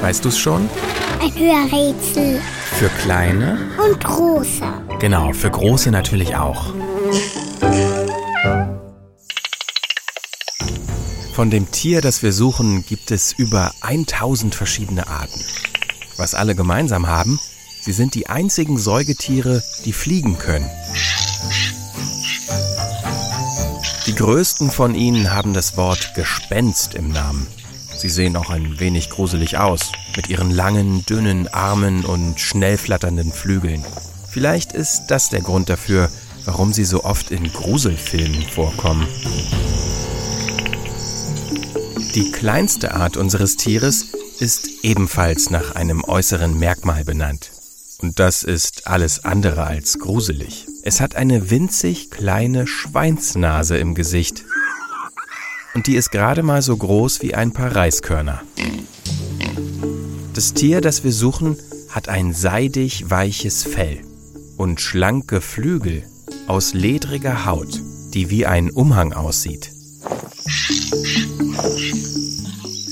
Weißt du es schon? Ein Hörrätsel. Für kleine? Und große. Genau, für große natürlich auch. Von dem Tier, das wir suchen, gibt es über 1000 verschiedene Arten. Was alle gemeinsam haben, sie sind die einzigen Säugetiere, die fliegen können. Die größten von ihnen haben das Wort Gespenst im Namen. Sie sehen auch ein wenig gruselig aus, mit ihren langen, dünnen Armen und schnell flatternden Flügeln. Vielleicht ist das der Grund dafür, warum sie so oft in Gruselfilmen vorkommen. Die kleinste Art unseres Tieres ist ebenfalls nach einem äußeren Merkmal benannt. Und das ist alles andere als gruselig. Es hat eine winzig kleine Schweinsnase im Gesicht. Und die ist gerade mal so groß wie ein paar Reiskörner. Das Tier, das wir suchen, hat ein seidig weiches Fell und schlanke Flügel aus ledriger Haut, die wie ein Umhang aussieht.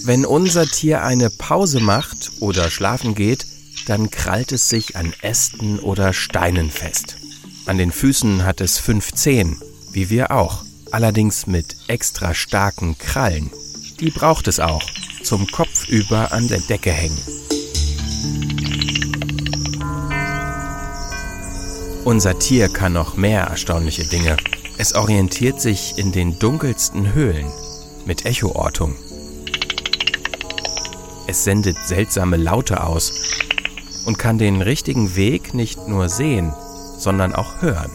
Wenn unser Tier eine Pause macht oder schlafen geht, dann krallt es sich an Ästen oder Steinen fest. An den Füßen hat es fünf Zehen, wie wir auch, allerdings mit extra starken Krallen. Die braucht es auch, zum Kopf über an der Decke hängen. Unser Tier kann noch mehr erstaunliche Dinge. Es orientiert sich in den dunkelsten Höhlen mit Echoortung. Es sendet seltsame Laute aus und kann den richtigen Weg nicht nur sehen, sondern auch hören.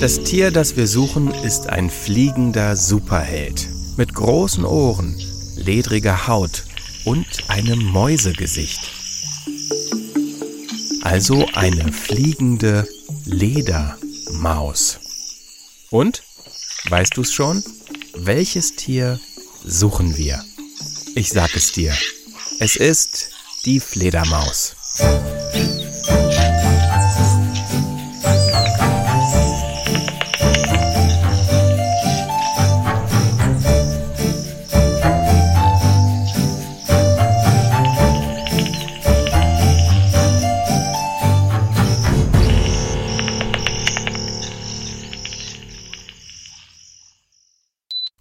Das Tier, das wir suchen, ist ein fliegender Superheld mit großen Ohren, ledriger Haut und einem Mäusegesicht. Also eine fliegende Ledermaus. Und, weißt du's schon? Welches Tier suchen wir? Ich sag es dir. Es ist die Fledermaus.